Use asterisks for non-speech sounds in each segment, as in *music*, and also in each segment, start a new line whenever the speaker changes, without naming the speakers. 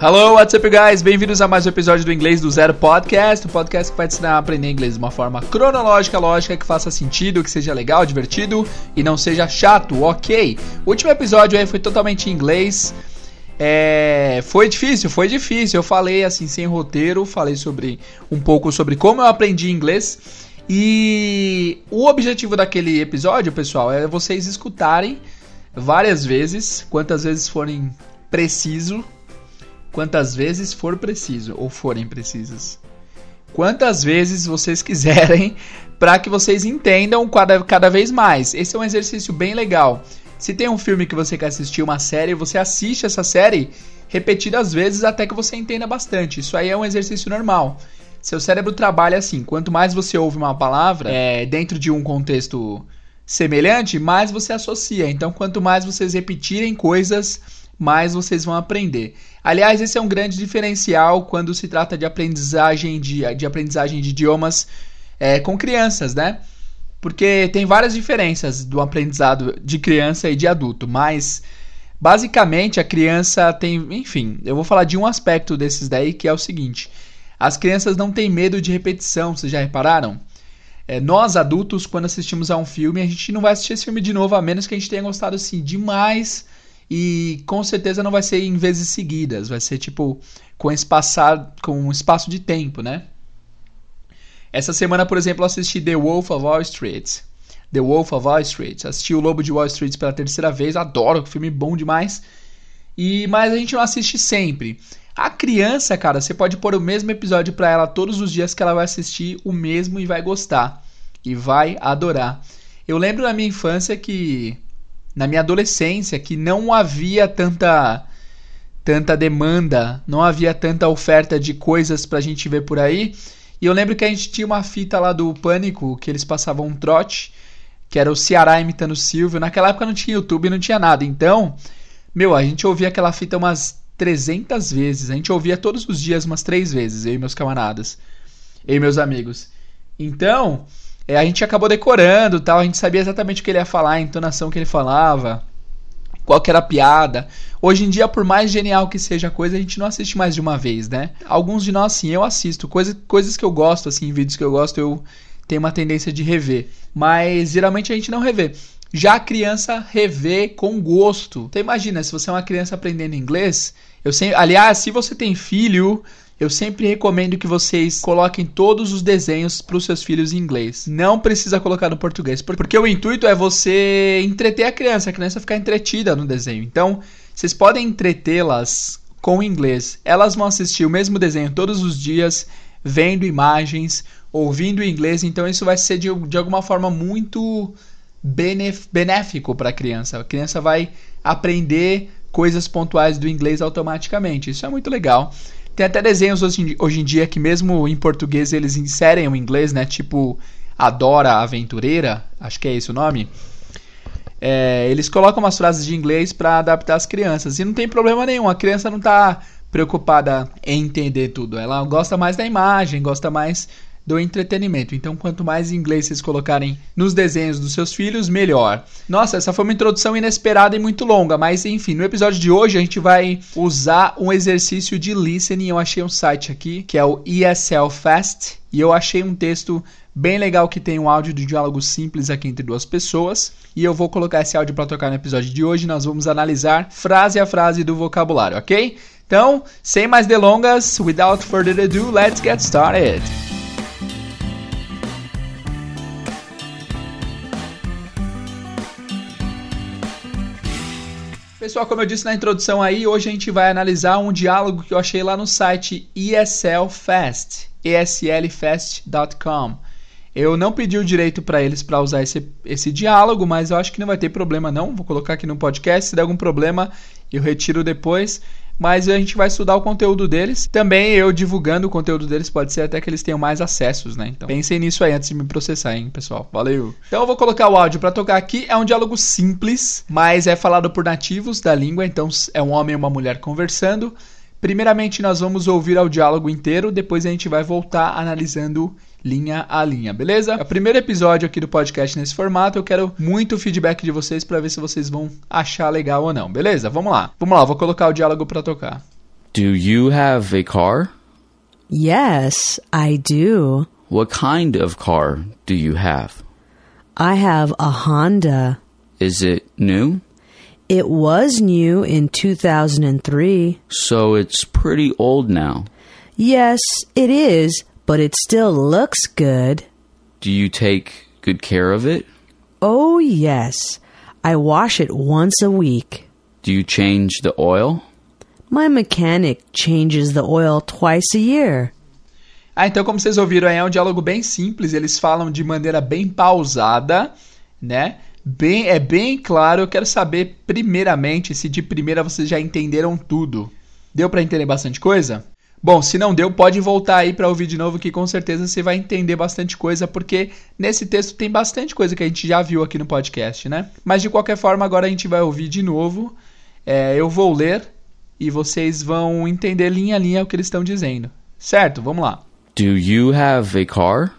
Hello, what's up, guys? Bem-vindos a mais um episódio do Inglês do Zero Podcast, o um podcast que vai te ensinar a aprender inglês de uma forma cronológica, lógica, que faça sentido, que seja legal, divertido e não seja chato, ok? O último episódio aí foi totalmente em inglês. É, foi difícil, foi difícil. Eu falei assim, sem roteiro, falei sobre um pouco sobre como eu aprendi inglês. E o objetivo daquele episódio, pessoal, é vocês escutarem várias vezes, quantas vezes forem preciso quantas vezes for preciso ou forem precisas. Quantas vezes vocês *laughs* quiserem para que vocês entendam cada, cada vez mais. Esse é um exercício bem legal. Se tem um filme que você quer assistir, uma série, você assiste essa série repetidas vezes até que você entenda bastante. Isso aí é um exercício normal. Seu cérebro trabalha assim: quanto mais você ouve uma palavra é, dentro de um contexto semelhante, mais você associa. Então, quanto mais vocês repetirem coisas mais vocês vão aprender. Aliás, esse é um grande diferencial quando se trata de aprendizagem de, de aprendizagem de idiomas é, com crianças, né? Porque tem várias diferenças do aprendizado de criança e de adulto, mas basicamente a criança tem, enfim, eu vou falar de um aspecto desses daí que é o seguinte: as crianças não têm medo de repetição, vocês já repararam? É, nós adultos, quando assistimos a um filme, a gente não vai assistir esse filme de novo, a menos que a gente tenha gostado assim demais e com certeza não vai ser em vezes seguidas, vai ser tipo com espaçar com um espaço de tempo, né? Essa semana, por exemplo, assisti The Wolf of Wall Street. The Wolf of Wall Street. Assisti o Lobo de Wall Street pela terceira vez, adoro, filme bom demais. E mas a gente não assiste sempre. A criança, cara, você pode pôr o mesmo episódio para ela todos os dias que ela vai assistir o mesmo e vai gostar e vai adorar. Eu lembro na minha infância que na minha adolescência que não havia tanta tanta demanda, não havia tanta oferta de coisas pra gente ver por aí. E eu lembro que a gente tinha uma fita lá do Pânico, que eles passavam um trote, que era o Ceará imitando o Silvio. Naquela época não tinha YouTube, não tinha nada. Então, meu, a gente ouvia aquela fita umas 300 vezes. A gente ouvia todos os dias umas três vezes, eu e meus camaradas. Eu e meus amigos. Então, é, a gente acabou decorando tal, a gente sabia exatamente o que ele ia falar, a entonação que ele falava, qual era a piada. Hoje em dia, por mais genial que seja a coisa, a gente não assiste mais de uma vez, né? Alguns de nós, sim, eu assisto. Coisa, coisas que eu gosto, assim, vídeos que eu gosto, eu tenho uma tendência de rever. Mas geralmente a gente não revê. Já a criança revê com gosto. Então imagina, se você é uma criança aprendendo inglês, eu sempre, aliás, se você tem filho, eu sempre recomendo que vocês coloquem todos os desenhos para os seus filhos em inglês. Não precisa colocar no português, porque o intuito é você entreter a criança, a criança ficar entretida no desenho. Então, vocês podem entretê-las com inglês. Elas vão assistir o mesmo desenho todos os dias, vendo imagens, ouvindo inglês. Então, isso vai ser de, de alguma forma muito benéfico para a criança. A criança vai aprender coisas pontuais do inglês automaticamente. Isso é muito legal. Tem até desenhos hoje, hoje em dia que, mesmo em português, eles inserem o inglês, né? Tipo Adora Aventureira, acho que é esse o nome. É, eles colocam umas frases de inglês para adaptar as crianças. E não tem problema nenhum, a criança não está preocupada em entender tudo. Ela gosta mais da imagem, gosta mais do entretenimento. Então, quanto mais inglês vocês colocarem nos desenhos dos seus filhos, melhor. Nossa, essa foi uma introdução inesperada e muito longa, mas enfim, no episódio de hoje a gente vai usar um exercício de listening. Eu achei um site aqui que é o ESL Fast e eu achei um texto bem legal que tem um áudio de diálogo simples aqui entre duas pessoas. E eu vou colocar esse áudio para tocar no episódio de hoje. Nós vamos analisar frase a frase do vocabulário, ok? Então, sem mais delongas, without further ado, let's get started. Pessoal, como eu disse na introdução aí, hoje a gente vai analisar um diálogo que eu achei lá no site ESL Fast, eslfast.com. Eu não pedi o direito para eles para usar esse, esse diálogo, mas eu acho que não vai ter problema não. Vou colocar aqui no podcast, se der algum problema eu retiro depois mas a gente vai estudar o conteúdo deles. Também eu divulgando o conteúdo deles, pode ser até que eles tenham mais acessos, né? Então pensem nisso aí antes de me processar, hein, pessoal. Valeu! Então eu vou colocar o áudio para tocar aqui. É um diálogo simples, mas é falado por nativos da língua, então é um homem e uma mulher conversando. Primeiramente, nós vamos ouvir o diálogo inteiro, depois a gente vai voltar analisando linha a linha, beleza? É o primeiro episódio aqui do podcast nesse formato. Eu quero muito feedback de vocês para ver se vocês vão achar legal ou não, beleza? Vamos lá. Vamos lá, vou colocar o diálogo para tocar.
Do you have a car?
Yes, I do.
What kind of car do you have?
I have a Honda.
Is it new?
It was new in 2003.
So it's pretty old now.
Yes, it is, but it still looks good.
Do you take good care of it?
Oh, yes. I wash it once a week.
Do you change the oil?
My mechanic changes the oil twice a year.
Ah, então como vocês ouviram aí, é um diálogo bem simples, eles falam de maneira bem pausada, né? Bem, é bem claro, eu quero saber primeiramente se de primeira vocês já entenderam tudo. Deu para entender bastante coisa? Bom, se não deu, pode voltar aí para ouvir de novo que com certeza você vai entender bastante coisa, porque nesse texto tem bastante coisa que a gente já viu aqui no podcast, né? Mas de qualquer forma, agora a gente vai ouvir de novo. É, eu vou ler e vocês vão entender linha a linha o que eles estão dizendo. Certo? Vamos lá.
Do you have a car?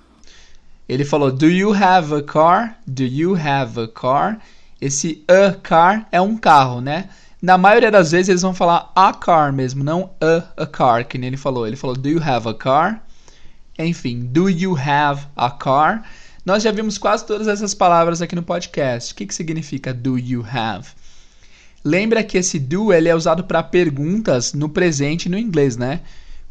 Ele falou: Do you have a car? Do you have a car? Esse a car é um carro, né? Na maioria das vezes eles vão falar a car mesmo, não a, a car, que nem ele falou. Ele falou: Do you have a car? Enfim, do you have a car? Nós já vimos quase todas essas palavras aqui no podcast. O que, que significa do you have? Lembra que esse do ele é usado para perguntas no presente no inglês, né?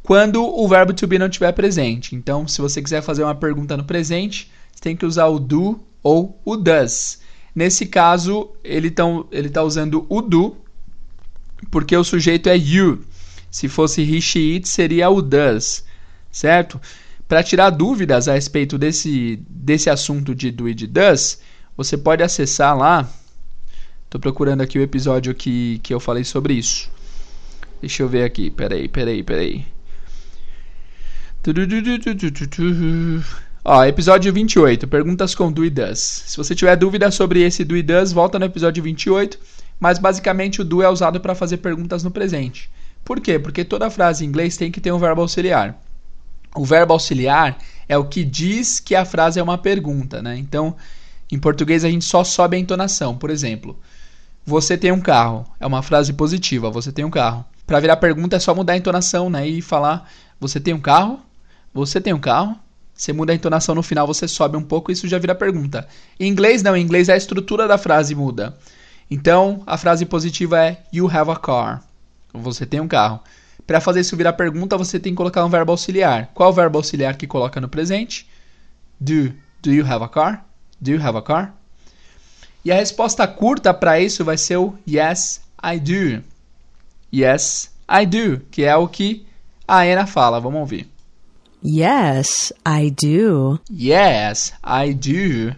quando o verbo to be não estiver presente. Então, se você quiser fazer uma pergunta no presente, você tem que usar o do ou o does. Nesse caso, ele está ele tá usando o do, porque o sujeito é you. Se fosse he, she, it, seria o does, certo? Para tirar dúvidas a respeito desse, desse assunto de do e de does, você pode acessar lá. Estou procurando aqui o episódio que, que eu falei sobre isso. Deixa eu ver aqui, peraí, peraí, peraí. Ó, episódio 28, perguntas com do e does. Se você tiver dúvida sobre esse do e does, volta no episódio 28, mas basicamente o do é usado para fazer perguntas no presente. Por quê? Porque toda frase em inglês tem que ter um verbo auxiliar. O verbo auxiliar é o que diz que a frase é uma pergunta, né? Então, em português a gente só sobe a entonação. Por exemplo, você tem um carro. É uma frase positiva, você tem um carro. Para virar pergunta é só mudar a entonação, né? E falar, você tem um carro? Você tem um carro? Você muda a entonação no final, você sobe um pouco, isso já vira pergunta. Em inglês não, em inglês a estrutura da frase muda. Então, a frase positiva é you have a car. Você tem um carro. Para fazer isso virar pergunta, você tem que colocar um verbo auxiliar. Qual o verbo auxiliar que coloca no presente? Do. Do you have a car? Do you have a car? E a resposta curta para isso vai ser o yes, I do. Yes, I do, que é o que a Ana fala. Vamos ouvir.
Yes, I do.
Yes, I do.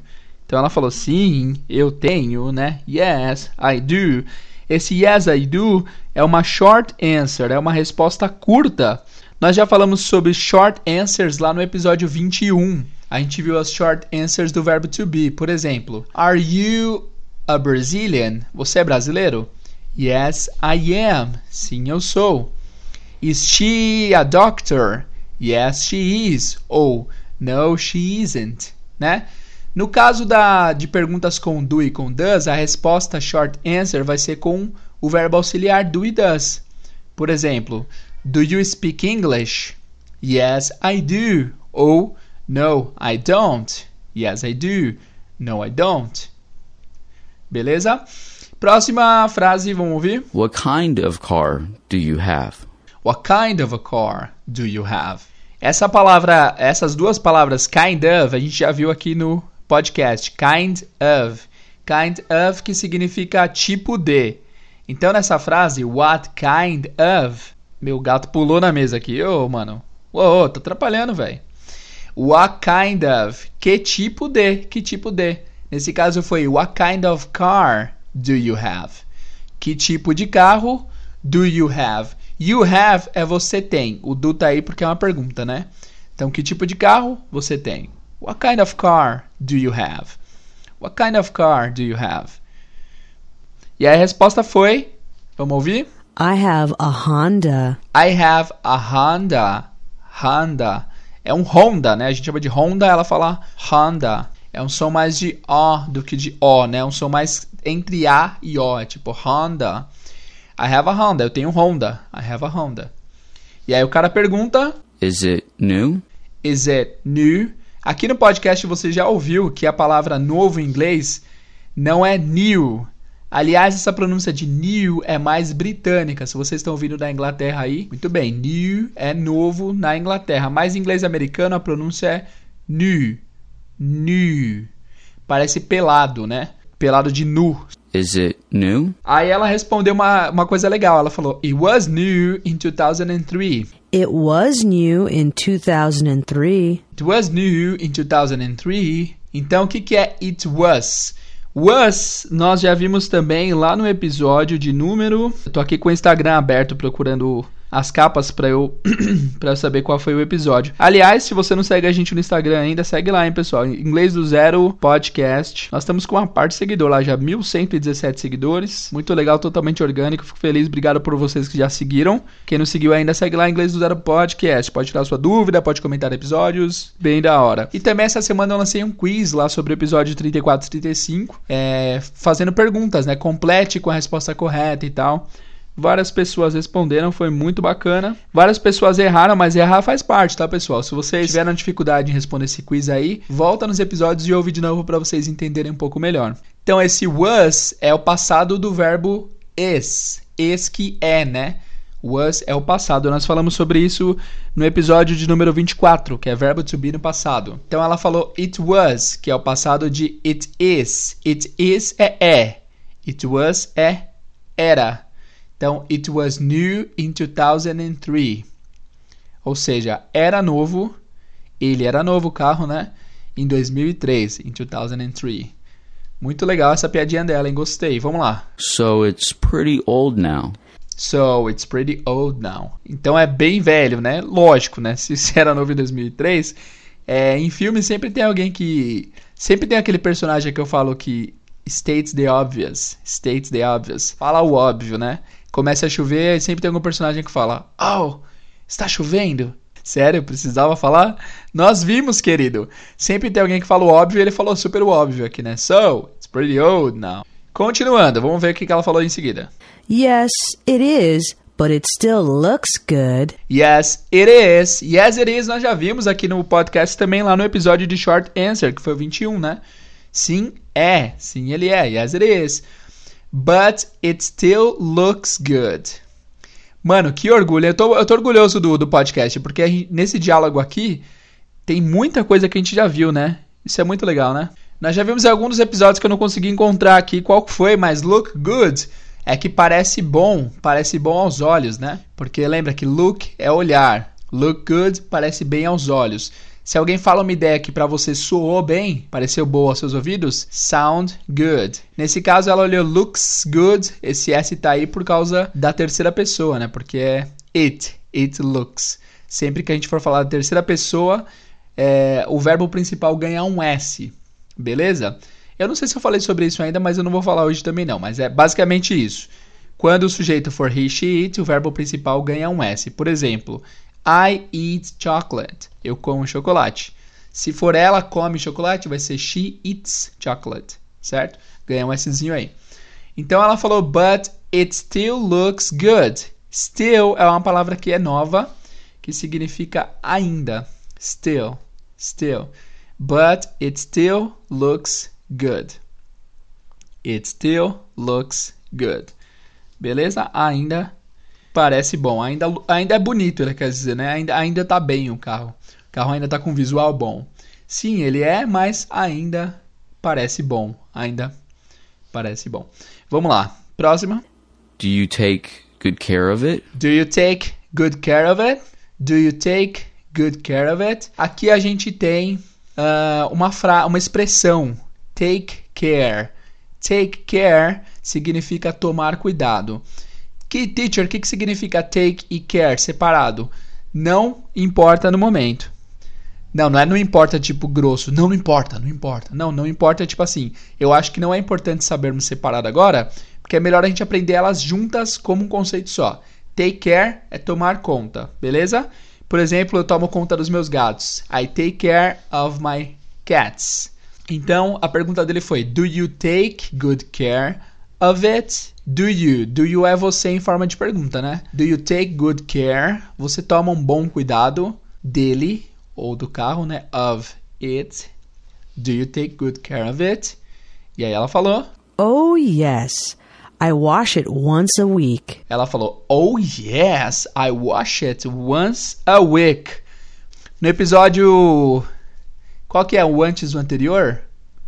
Então ela falou sim, eu tenho, né? Yes, I do. Esse yes, I do é uma short answer, é uma resposta curta. Nós já falamos sobre short answers lá no episódio 21. A gente viu as short answers do verbo to be. Por exemplo, Are you a Brazilian? Você é brasileiro? Yes, I am. Sim, eu sou. Is she a doctor? Yes, she is. Ou No, she isn't. Né? No caso da, de perguntas com do e com does, a resposta short answer vai ser com o verbo auxiliar do e does. Por exemplo, Do you speak English? Yes, I do. Ou No, I don't. Yes, I do. No, I don't. Beleza? Próxima frase, vamos ouvir?
What kind of car do you have?
What kind of a car do you have? Essa palavra, essas duas palavras kind of, a gente já viu aqui no podcast. Kind of. Kind of que significa tipo de. Então nessa frase, what kind of? Meu gato pulou na mesa aqui. Ô, oh, mano. Ô, oh, tô atrapalhando, velho. What kind of? Que tipo de? Que tipo de? Nesse caso foi what kind of car do you have? Que tipo de carro do you have? You have é você tem. O do tá aí porque é uma pergunta, né? Então, que tipo de carro você tem? What kind of car do you have? What kind of car do you have? E a resposta foi, vamos ouvir?
I have a Honda.
I have a Honda. Honda. É um Honda, né? A gente chama de Honda, ela fala Honda. É um som mais de O do que de O, né? Um som mais entre A e O. É tipo Honda. I have a Honda. Eu tenho um Honda. I have a Honda. E aí o cara pergunta:
Is it new?
Is it new? Aqui no podcast você já ouviu que a palavra novo em inglês não é new. Aliás, essa pronúncia de new é mais britânica. Se vocês estão ouvindo da Inglaterra aí, muito bem. New é novo na Inglaterra. Mas em inglês americano a pronúncia é new. New. Parece pelado, né? Pelado de nu.
Is it new?
Aí ela respondeu uma, uma coisa legal. Ela falou: It was new in 2003.
It was new in 2003.
It was new in 2003. Então, o que, que é it was? Was, nós já vimos também lá no episódio de número. Eu tô aqui com o Instagram aberto procurando as capas para eu *clears throat* para saber qual foi o episódio. Aliás, se você não segue a gente no Instagram ainda, segue lá, hein, pessoal. Inglês do Zero Podcast. Nós estamos com uma parte de seguidor lá, já 1117 seguidores. Muito legal, totalmente orgânico. Fico feliz, obrigado por vocês que já seguiram. Quem não seguiu ainda, segue lá Inglês do Zero Podcast. Pode tirar sua dúvida, pode comentar episódios, bem da hora. E também essa semana eu lancei um quiz lá sobre o episódio 34 e 35, é, fazendo perguntas, né? Complete com a resposta correta e tal. Várias pessoas responderam, foi muito bacana. Várias pessoas erraram, mas errar faz parte, tá, pessoal? Se vocês tiveram dificuldade em responder esse quiz aí, volta nos episódios e ouve de novo para vocês entenderem um pouco melhor. Então, esse was é o passado do verbo is. Is que é, né? Was é o passado. Nós falamos sobre isso no episódio de número 24, que é verbo to be no passado. Então ela falou it was, que é o passado de it is. It is é é. It was é era. Então, it was new in 2003. Ou seja, era novo, ele era novo o carro, né? Em 2003, em 2003. Muito legal essa piadinha dela, hein? Gostei. Vamos lá.
So it's pretty old now.
So it's pretty old now. Então é bem velho, né? Lógico, né? Se, era novo em 2003, é, em filme sempre tem alguém que sempre tem aquele personagem que eu falo que states the obvious, states the obvious. Fala o óbvio, né? Começa a chover e sempre tem algum personagem que fala: Oh, está chovendo? Sério, precisava falar? Nós vimos, querido. Sempre tem alguém que fala o óbvio e ele falou super óbvio aqui, né? So, it's pretty old now. Continuando, vamos ver o que ela falou em seguida.
Yes, it is, but it still looks good.
Yes, it is. Yes, it is. Nós já vimos aqui no podcast também lá no episódio de Short Answer, que foi o 21, né? Sim, é. Sim, ele é. Yes, it is but it still looks good. Mano, que orgulho. Eu tô, eu tô orgulhoso do, do podcast, porque nesse diálogo aqui tem muita coisa que a gente já viu, né? Isso é muito legal, né? Nós já vimos alguns episódios que eu não consegui encontrar aqui qual foi, mas look good é que parece bom, parece bom aos olhos, né? Porque lembra que look é olhar, look good parece bem aos olhos. Se alguém fala uma ideia que para você soou bem, pareceu boa aos seus ouvidos, sound good. Nesse caso, ela olhou looks good. Esse S tá aí por causa da terceira pessoa, né? Porque é it, it looks. Sempre que a gente for falar da terceira pessoa, é, o verbo principal ganha um S, beleza? Eu não sei se eu falei sobre isso ainda, mas eu não vou falar hoje também não. Mas é basicamente isso. Quando o sujeito for he, she, it, o verbo principal ganha um S. Por exemplo, I eat chocolate. Eu como chocolate. Se for ela come chocolate, vai ser she eats chocolate, certo? Ganha um Szinho aí. Então ela falou, but it still looks good. Still é uma palavra que é nova, que significa ainda. Still, still. But it still looks good. It still looks good. Beleza? Ainda parece bom. Ainda, ainda é bonito, ele quer dizer, né? Ainda, ainda tá bem o carro. O carro ainda tá com visual bom. Sim, ele é, mas ainda parece bom. Ainda parece bom. Vamos lá. Próxima.
Do you take good care of it?
Do you take good care of it? Do you take good care of it? Aqui a gente tem uh, uma, fra uma expressão. Take care. Take care significa tomar cuidado. Que teacher, o que, que significa take e care separado? Não importa no momento. Não, não é não importa tipo grosso. Não, não importa, não importa. Não, não importa é tipo assim. Eu acho que não é importante sabermos separado agora, porque é melhor a gente aprender elas juntas como um conceito só. Take care é tomar conta, beleza? Por exemplo, eu tomo conta dos meus gatos. I take care of my cats. Então, a pergunta dele foi: Do you take good care of it? Do you? Do you é você em forma de pergunta, né? Do you take good care? Você toma um bom cuidado dele ou do carro, né? Of it. Do you take good care of it? E aí ela falou.
Oh, yes. I wash it once a week.
Ela falou: Oh yes, I wash it once a week. No episódio. Qual que é o antes do anterior?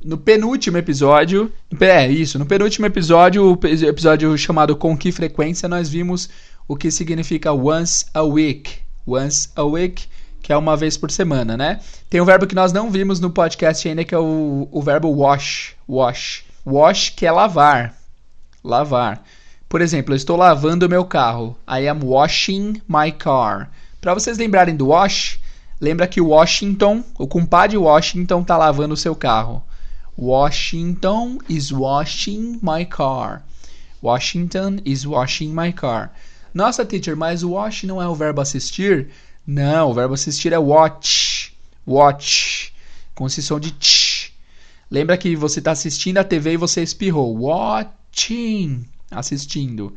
No penúltimo episódio. É, isso. No penúltimo episódio, o episódio chamado Com Que Frequência, nós vimos o que significa once a week. Once a week, que é uma vez por semana, né? Tem um verbo que nós não vimos no podcast ainda, que é o, o verbo wash. Wash. Wash, que é lavar lavar. Por exemplo, eu estou lavando o meu carro. I am washing my car. Para vocês lembrarem do wash, lembra que Washington, o compadre Washington está lavando o seu carro. Washington is washing my car. Washington is washing my car. Nossa, teacher, mas wash não é o verbo assistir? Não, o verbo assistir é watch. Watch. Com som de tch. Lembra que você está assistindo a TV e você espirrou. Watch watching, assistindo.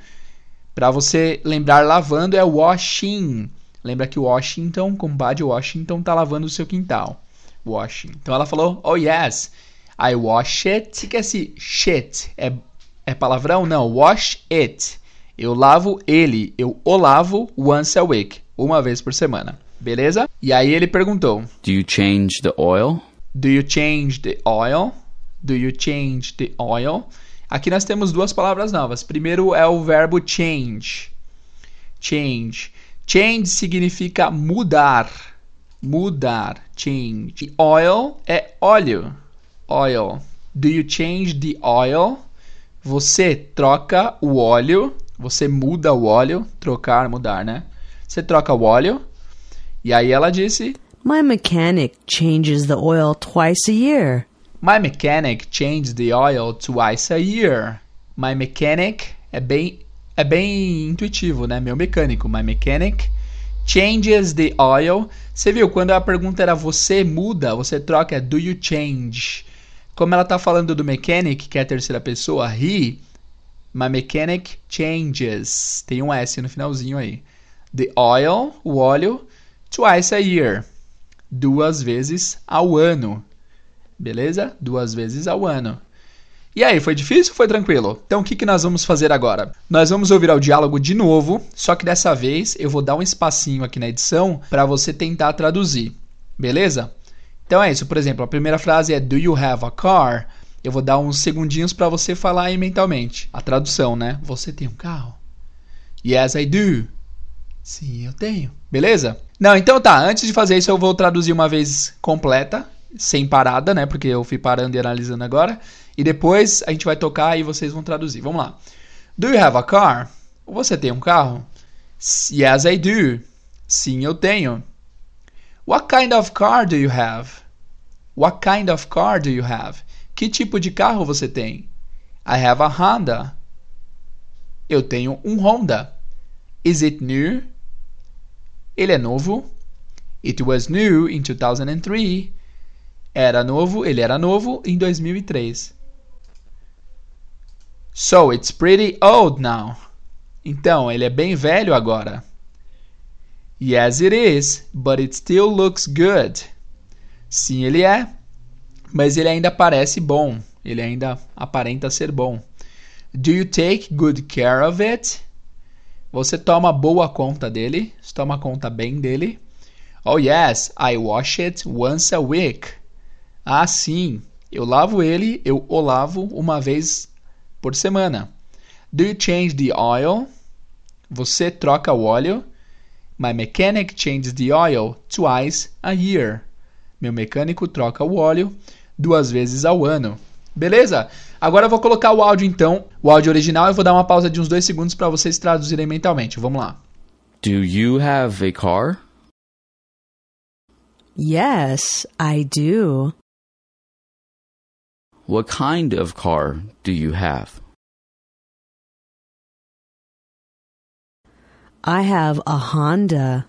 Para você lembrar lavando é washing. Lembra que Washington, compadre Washington, tá lavando o seu quintal. Washing. Então ela falou, oh yes, I wash it. Que é esse shit? É, é palavrão? Não, wash it. Eu lavo ele, eu o lavo once a week, uma vez por semana. Beleza? E aí ele perguntou:
Do you change the oil?
Do you change the oil? Do you change the oil? Aqui nós temos duas palavras novas. Primeiro é o verbo change. Change. Change significa mudar. Mudar. Change. Oil é óleo. Oil. Do you change the oil? Você troca o óleo. Você muda o óleo. Trocar, mudar, né? Você troca o óleo. E aí ela disse:
My mechanic changes the oil twice a year.
My mechanic changes the oil twice a year. My mechanic é bem é bem intuitivo, né? Meu mecânico. My mechanic changes the oil. Você viu quando a pergunta era você muda, você troca do you change. Como ela está falando do mechanic, que é a terceira pessoa, he, my mechanic changes. Tem um S no finalzinho aí. The oil, o óleo, twice a year. Duas vezes ao ano. Beleza? Duas vezes ao ano. E aí, foi difícil ou foi tranquilo? Então o que, que nós vamos fazer agora? Nós vamos ouvir o diálogo de novo, só que dessa vez eu vou dar um espacinho aqui na edição para você tentar traduzir. Beleza? Então é isso. Por exemplo, a primeira frase é Do you have a car? Eu vou dar uns segundinhos para você falar aí mentalmente. A tradução, né? Você tem um carro? Yes, I do. Sim, eu tenho. Beleza? Não, então tá. Antes de fazer isso, eu vou traduzir uma vez completa sem parada, né? Porque eu fui parando e analisando agora. E depois a gente vai tocar e vocês vão traduzir. Vamos lá. Do you have a car? Você tem um carro? Yes, I do. Sim, eu tenho. What kind of car do you have? What kind of car do you have? Que tipo de carro você tem? I have a Honda. Eu tenho um Honda. Is it new? Ele é novo. It was new in 2003. Era novo, ele era novo em 2003. So it's pretty old now. Então, ele é bem velho agora. Yes, it is, but it still looks good. Sim, ele é, mas ele ainda parece bom. Ele ainda aparenta ser bom. Do you take good care of it? Você toma boa conta dele? Você toma conta bem dele? Oh yes, I wash it once a week. Ah, sim, eu lavo ele, eu o lavo uma vez por semana. Do you change the oil? Você troca o óleo? My mechanic changes the oil twice a year. Meu mecânico troca o óleo duas vezes ao ano. Beleza? Agora eu vou colocar o áudio então, o áudio original, eu vou dar uma pausa de uns dois segundos para vocês traduzirem mentalmente. Vamos lá.
Do you have a car?
Yes, I do.
What kind of car do you have?
I have a Honda.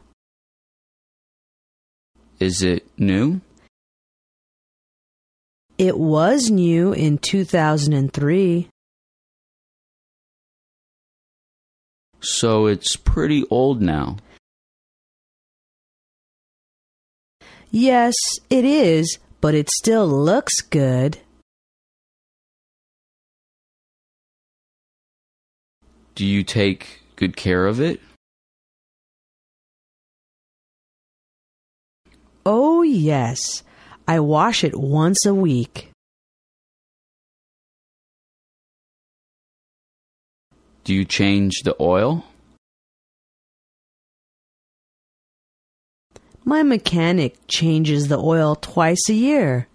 Is it new?
It was new in 2003.
So it's pretty old now.
Yes, it is, but it still looks good.
Do you take good care of it?
Oh, yes. I wash it once a week.
Do you change the oil?
My mechanic changes the oil twice a year.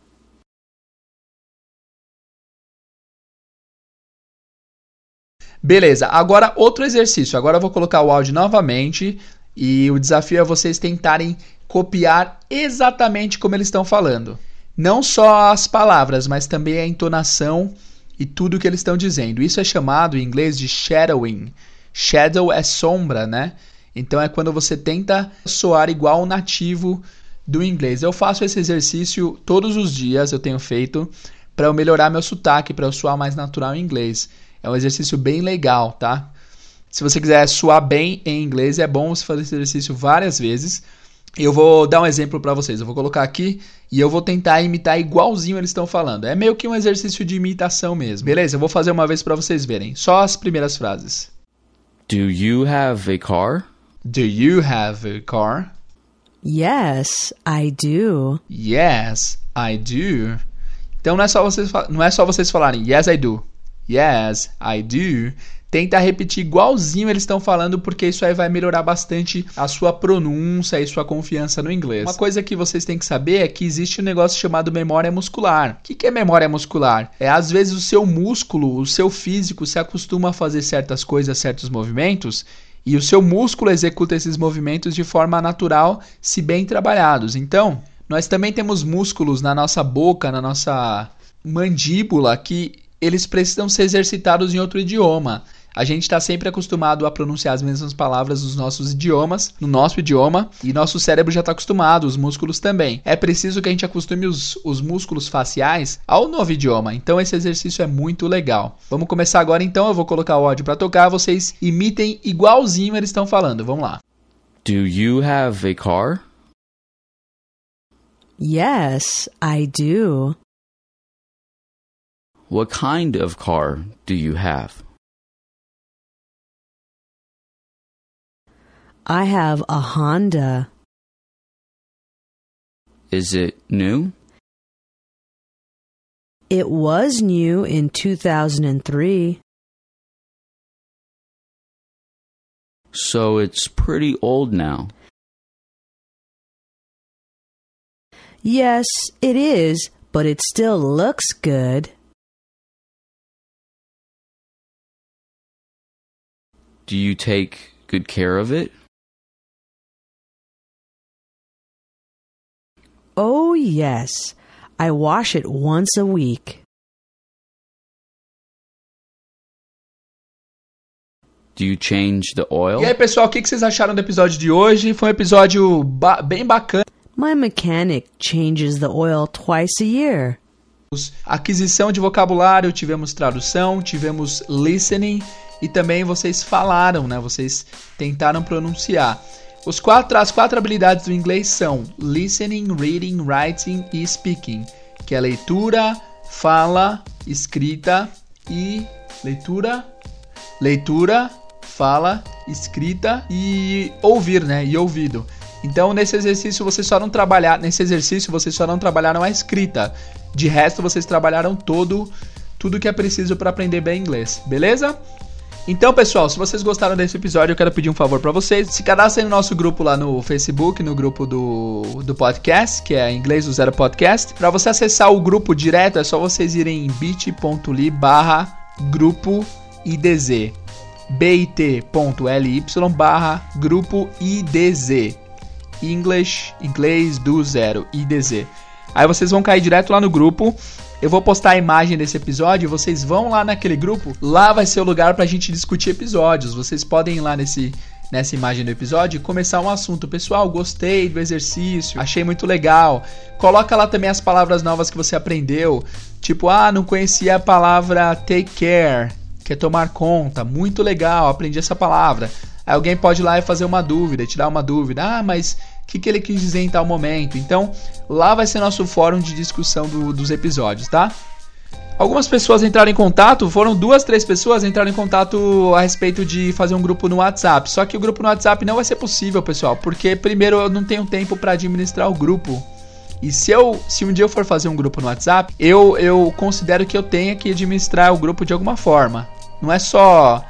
Beleza, agora outro exercício. Agora eu vou colocar o áudio novamente e o desafio é vocês tentarem copiar exatamente como eles estão falando. Não só as palavras, mas também a entonação e tudo que eles estão dizendo. Isso é chamado em inglês de shadowing. Shadow é sombra, né? Então é quando você tenta soar igual o nativo do inglês. Eu faço esse exercício todos os dias, eu tenho feito para eu melhorar meu sotaque, para eu soar mais natural em inglês. É um exercício bem legal, tá? Se você quiser soar bem em inglês, é bom você fazer esse exercício várias vezes. Eu vou dar um exemplo para vocês. Eu vou colocar aqui e eu vou tentar imitar igualzinho eles estão falando. É meio que um exercício de imitação mesmo. Beleza? Eu vou fazer uma vez para vocês verem. Só as primeiras frases.
Do you have a car?
Do you have a car?
Yes, I do.
Yes, I do. Então não é só vocês, não é só vocês falarem yes, I do. Yes, I do. Tenta repetir igualzinho eles estão falando, porque isso aí vai melhorar bastante a sua pronúncia e sua confiança no inglês. Uma coisa que vocês têm que saber é que existe um negócio chamado memória muscular. O que é memória muscular? É às vezes o seu músculo, o seu físico se acostuma a fazer certas coisas, certos movimentos. E o seu músculo executa esses movimentos de forma natural, se bem trabalhados. Então, nós também temos músculos na nossa boca, na nossa mandíbula, que eles precisam ser exercitados em outro idioma. A gente está sempre acostumado a pronunciar as mesmas palavras nos nossos idiomas, no nosso idioma, e nosso cérebro já está acostumado, os músculos também. É preciso que a gente acostume os, os músculos faciais ao novo idioma, então esse exercício é muito legal. Vamos começar agora então, eu vou colocar o áudio para tocar, vocês imitem igualzinho eles estão falando, vamos lá.
Do you have a car?
Yes, I do.
What kind of car do you have?
I have a Honda.
Is it new?
It was new in 2003.
So it's pretty old now.
Yes, it is, but it still looks good.
Do you take good care of it?
Oh, yes. I wash it once a week.
Do you change the oil?
E aí, pessoal, o que vocês acharam do episódio de hoje? Foi um episódio ba bem bacana.
My mechanic changes the oil twice a year.
Aquisição de vocabulário, tivemos tradução, tivemos listening e também vocês falaram, né? Vocês tentaram pronunciar. Os quatro, as quatro habilidades do inglês são listening, reading, writing e speaking, que é leitura, fala, escrita e leitura, leitura, fala, escrita e ouvir, né? E ouvido. Então, nesse exercício vocês só não trabalhar, nesse exercício vocês só não trabalharam a escrita. De resto, vocês trabalharam todo tudo que é preciso para aprender bem inglês, beleza? Então, pessoal, se vocês gostaram desse episódio, eu quero pedir um favor para vocês. Se cadastrem no nosso grupo lá no Facebook, no grupo do, do podcast, que é Inglês do Zero Podcast. Para você acessar o grupo direto, é só vocês irem em bit.ly barra grupo IDZ. bit.ly barra grupo IDZ. English, inglês do zero, IDZ. Aí vocês vão cair direto lá no grupo. Eu vou postar a imagem desse episódio, vocês vão lá naquele grupo. Lá vai ser o lugar pra gente discutir episódios. Vocês podem ir lá nesse nessa imagem do episódio e começar um assunto. Pessoal, gostei do exercício, achei muito legal. Coloca lá também as palavras novas que você aprendeu. Tipo, ah, não conhecia a palavra take care. que é tomar conta, muito legal, aprendi essa palavra. Aí alguém pode ir lá e fazer uma dúvida, tirar uma dúvida. Ah, mas que, que ele quis dizer em tal momento? Então, lá vai ser nosso fórum de discussão do, dos episódios, tá? Algumas pessoas entraram em contato, foram duas, três pessoas entraram em contato a respeito de fazer um grupo no WhatsApp. Só que o grupo no WhatsApp não vai ser possível, pessoal, porque primeiro eu não tenho tempo para administrar o grupo. E se eu, se um dia eu for fazer um grupo no WhatsApp, eu eu considero que eu tenha que administrar o grupo de alguma forma. Não é só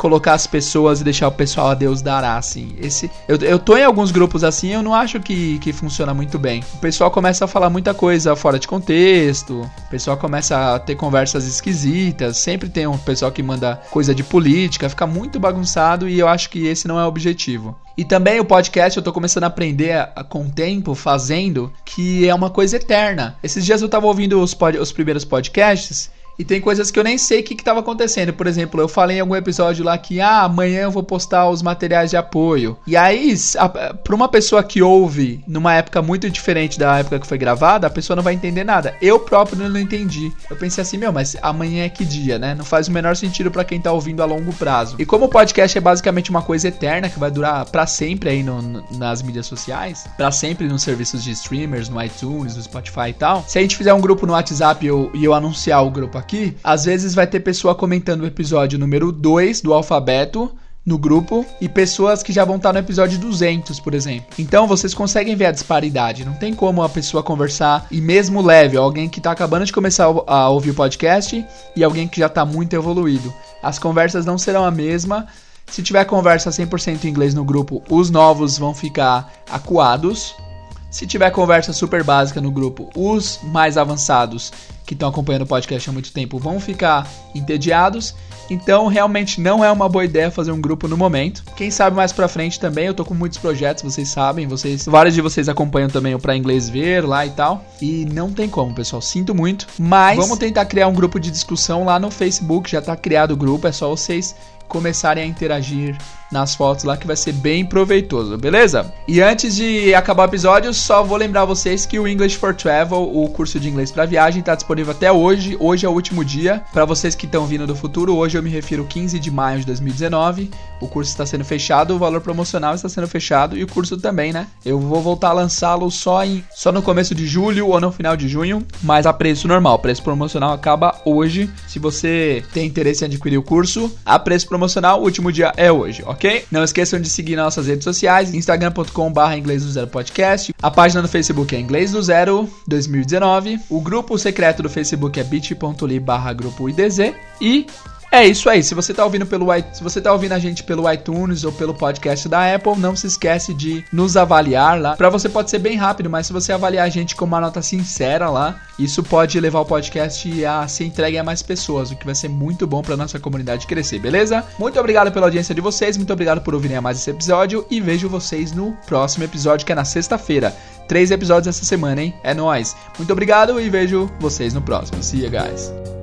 colocar as pessoas e deixar o pessoal a Deus dará, assim. Esse, eu, eu tô em alguns grupos assim, eu não acho que, que funciona muito bem. O pessoal começa a falar muita coisa fora de contexto, o pessoal começa a ter conversas esquisitas, sempre tem um pessoal que manda coisa de política, fica muito bagunçado e eu acho que esse não é o objetivo. E também o podcast eu tô começando a aprender com o tempo, fazendo, que é uma coisa eterna. Esses dias eu tava ouvindo os, pod, os primeiros podcasts e tem coisas que eu nem sei o que estava acontecendo. Por exemplo, eu falei em algum episódio lá que ah, amanhã eu vou postar os materiais de apoio. E aí, para uma pessoa que ouve numa época muito diferente da época que foi gravada, a pessoa não vai entender nada. Eu próprio não entendi. Eu pensei assim, meu, mas amanhã é que dia, né? Não faz o menor sentido para quem tá ouvindo a longo prazo. E como o podcast é basicamente uma coisa eterna que vai durar para sempre aí no, nas mídias sociais, para sempre nos serviços de streamers, no iTunes, no Spotify e tal. Se a gente fizer um grupo no WhatsApp e eu, e eu anunciar o grupo aqui aqui, às vezes vai ter pessoa comentando o episódio número 2 do alfabeto no grupo e pessoas que já vão estar no episódio 200, por exemplo. Então vocês conseguem ver a disparidade. Não tem como a pessoa conversar e mesmo leve, alguém que está acabando de começar a ouvir o podcast e alguém que já está muito evoluído. As conversas não serão a mesma. Se tiver conversa 100% em inglês no grupo, os novos vão ficar acuados. Se tiver conversa super básica no grupo, os mais avançados que estão acompanhando o podcast há muito tempo vão ficar entediados. Então, realmente não é uma boa ideia fazer um grupo no momento. Quem sabe mais pra frente também, eu tô com muitos projetos, vocês sabem, vocês, vários de vocês acompanham também o Pra Inglês Ver lá e tal. E não tem como, pessoal, sinto muito, mas vamos tentar criar um grupo de discussão lá no Facebook, já tá criado o grupo, é só vocês começarem a interagir nas fotos lá que vai ser bem proveitoso, beleza? E antes de acabar o episódio, só vou lembrar vocês que o English for Travel, o curso de inglês para viagem, está disponível até hoje. Hoje é o último dia. Para vocês que estão vindo do futuro, hoje eu me refiro 15 de maio de 2019. O curso está sendo fechado, o valor promocional está sendo fechado e o curso também, né? Eu vou voltar a lançá-lo só em só no começo de julho ou no final de junho, mas a preço normal. O preço promocional acaba hoje. Se você tem interesse em adquirir o curso, a preço promocional, o último dia é hoje, ok? Ok? Não esqueçam de seguir nossas redes sociais, instagram.com.br inglês do zero podcast, a página no Facebook é inglês do zero 2019, o grupo secreto do Facebook é bit.ly barra grupo IDZ e é isso aí. Se você tá ouvindo pelo se você tá ouvindo a gente pelo iTunes ou pelo podcast da Apple, não se esquece de nos avaliar lá. Para você pode ser bem rápido, mas se você avaliar a gente com uma nota sincera lá, isso pode levar o podcast a ser entregue a mais pessoas, o que vai ser muito bom para nossa comunidade crescer, beleza? Muito obrigado pela audiência de vocês, muito obrigado por ouvirem mais esse episódio e vejo vocês no próximo episódio que é na sexta-feira. Três episódios essa semana, hein? É nóis. Muito obrigado e vejo vocês no próximo. See you guys.